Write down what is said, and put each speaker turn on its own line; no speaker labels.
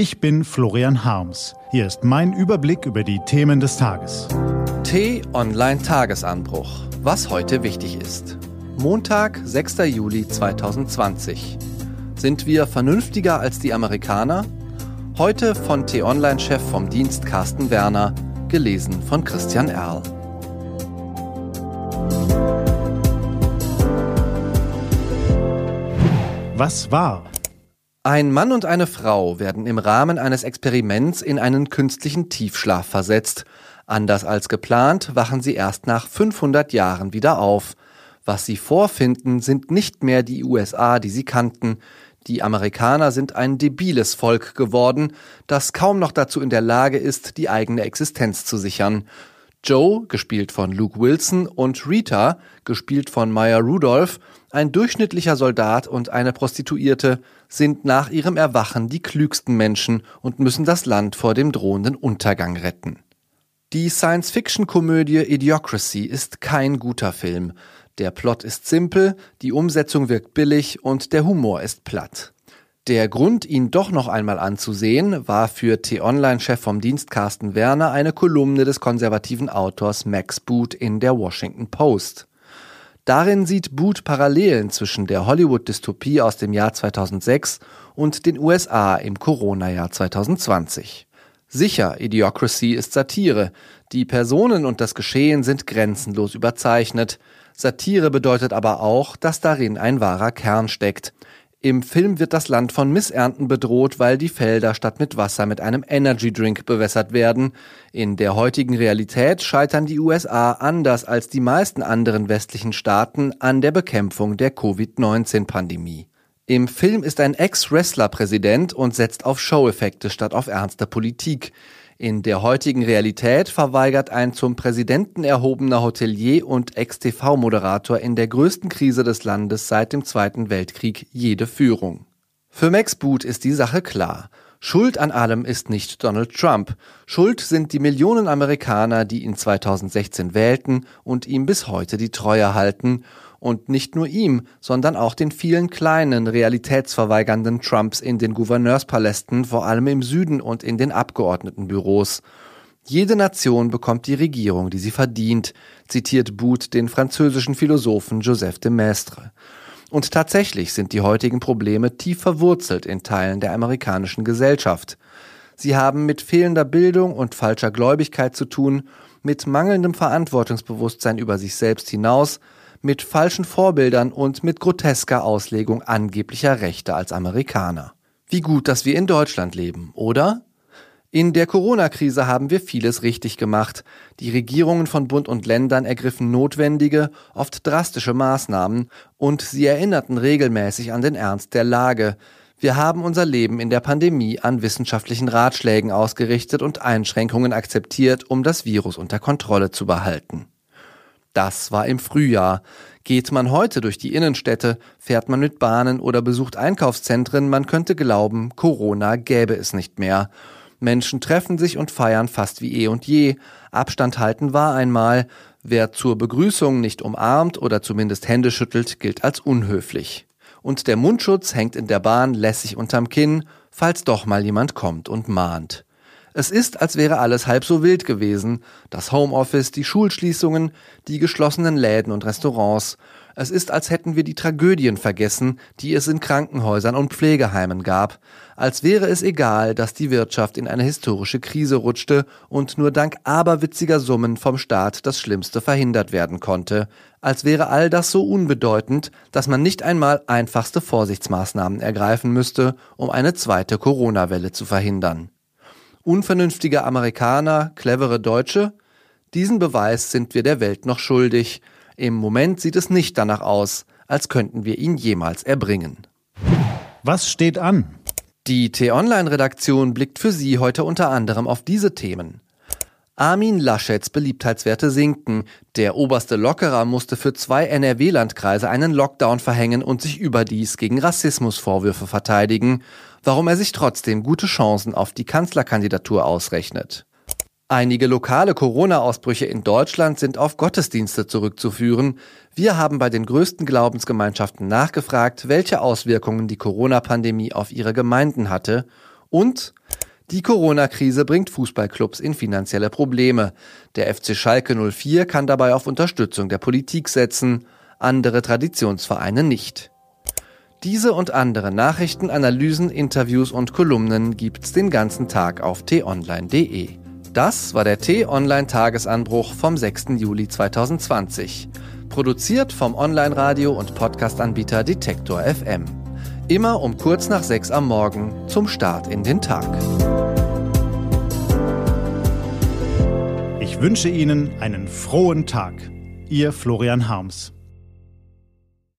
Ich bin Florian Harms. Hier ist mein Überblick über die Themen des Tages.
T-Online Tagesanbruch. Was heute wichtig ist. Montag, 6. Juli 2020. Sind wir vernünftiger als die Amerikaner? Heute von T-Online-Chef vom Dienst Carsten Werner, gelesen von Christian Erl.
Was war?
Ein Mann und eine Frau werden im Rahmen eines Experiments in einen künstlichen Tiefschlaf versetzt. Anders als geplant wachen sie erst nach 500 Jahren wieder auf. Was sie vorfinden, sind nicht mehr die USA, die sie kannten. Die Amerikaner sind ein debiles Volk geworden, das kaum noch dazu in der Lage ist, die eigene Existenz zu sichern. Joe, gespielt von Luke Wilson, und Rita, gespielt von Maya Rudolph, ein durchschnittlicher Soldat und eine Prostituierte, sind nach ihrem Erwachen die klügsten Menschen und müssen das Land vor dem drohenden Untergang retten. Die Science-Fiction-Komödie Idiocracy ist kein guter Film. Der Plot ist simpel, die Umsetzung wirkt billig und der Humor ist platt. Der Grund, ihn doch noch einmal anzusehen, war für T-Online-Chef vom Dienst Carsten Werner eine Kolumne des konservativen Autors Max Boot in der Washington Post. Darin sieht Boot Parallelen zwischen der Hollywood-Dystopie aus dem Jahr 2006 und den USA im Corona-Jahr 2020. Sicher, Idiocracy ist Satire. Die Personen und das Geschehen sind grenzenlos überzeichnet. Satire bedeutet aber auch, dass darin ein wahrer Kern steckt. Im Film wird das Land von Missernten bedroht, weil die Felder statt mit Wasser mit einem Energy Drink bewässert werden. In der heutigen Realität scheitern die USA anders als die meisten anderen westlichen Staaten an der Bekämpfung der Covid-19-Pandemie. Im Film ist ein Ex-Wrestler Präsident und setzt auf Show-Effekte statt auf ernste Politik. In der heutigen Realität verweigert ein zum Präsidenten erhobener Hotelier und Ex-TV-Moderator in der größten Krise des Landes seit dem Zweiten Weltkrieg jede Führung. Für Max Boot ist die Sache klar. Schuld an allem ist nicht Donald Trump. Schuld sind die Millionen Amerikaner, die ihn 2016 wählten und ihm bis heute die Treue halten und nicht nur ihm, sondern auch den vielen kleinen, realitätsverweigernden Trumps in den Gouverneurspalästen, vor allem im Süden und in den Abgeordnetenbüros. Jede Nation bekommt die Regierung, die sie verdient, zitiert Boot den französischen Philosophen Joseph de Maistre. Und tatsächlich sind die heutigen Probleme tief verwurzelt in Teilen der amerikanischen Gesellschaft. Sie haben mit fehlender Bildung und falscher Gläubigkeit zu tun, mit mangelndem Verantwortungsbewusstsein über sich selbst hinaus, mit falschen Vorbildern und mit grotesker Auslegung angeblicher Rechte als Amerikaner. Wie gut, dass wir in Deutschland leben, oder? In der Corona-Krise haben wir vieles richtig gemacht. Die Regierungen von Bund und Ländern ergriffen notwendige, oft drastische Maßnahmen und sie erinnerten regelmäßig an den Ernst der Lage. Wir haben unser Leben in der Pandemie an wissenschaftlichen Ratschlägen ausgerichtet und Einschränkungen akzeptiert, um das Virus unter Kontrolle zu behalten. Das war im Frühjahr. Geht man heute durch die Innenstädte, fährt man mit Bahnen oder besucht Einkaufszentren, man könnte glauben, Corona gäbe es nicht mehr. Menschen treffen sich und feiern fast wie eh und je. Abstand halten war einmal. Wer zur Begrüßung nicht umarmt oder zumindest Hände schüttelt, gilt als unhöflich. Und der Mundschutz hängt in der Bahn lässig unterm Kinn, falls doch mal jemand kommt und mahnt. Es ist, als wäre alles halb so wild gewesen. Das Homeoffice, die Schulschließungen, die geschlossenen Läden und Restaurants. Es ist, als hätten wir die Tragödien vergessen, die es in Krankenhäusern und Pflegeheimen gab. Als wäre es egal, dass die Wirtschaft in eine historische Krise rutschte und nur dank aberwitziger Summen vom Staat das Schlimmste verhindert werden konnte. Als wäre all das so unbedeutend, dass man nicht einmal einfachste Vorsichtsmaßnahmen ergreifen müsste, um eine zweite Corona-Welle zu verhindern unvernünftige Amerikaner, clevere Deutsche? Diesen Beweis sind wir der Welt noch schuldig. Im Moment sieht es nicht danach aus, als könnten wir ihn jemals erbringen.
Was steht an?
Die T-Online-Redaktion blickt für Sie heute unter anderem auf diese Themen. Armin Laschets Beliebtheitswerte sinken. Der oberste Lockerer musste für zwei NRW-Landkreise einen Lockdown verhängen und sich überdies gegen Rassismusvorwürfe verteidigen, warum er sich trotzdem gute Chancen auf die Kanzlerkandidatur ausrechnet. Einige lokale Corona-Ausbrüche in Deutschland sind auf Gottesdienste zurückzuführen. Wir haben bei den größten Glaubensgemeinschaften nachgefragt, welche Auswirkungen die Corona-Pandemie auf ihre Gemeinden hatte und Die Corona-Krise bringt Fußballclubs in finanzielle Probleme. Der FC Schalke 04 kann dabei auf Unterstützung der Politik setzen, andere Traditionsvereine nicht. Diese und andere Nachrichten, Analysen, Interviews und Kolumnen gibt's den ganzen Tag auf t-online.de. Das war der T-Online-Tagesanbruch vom 6. Juli 2020. Produziert vom Online-Radio- und Podcast-Anbieter Detektor FM. Immer um kurz nach sechs am Morgen zum Start in den Tag.
Ich wünsche Ihnen einen frohen Tag. Ihr Florian Harms.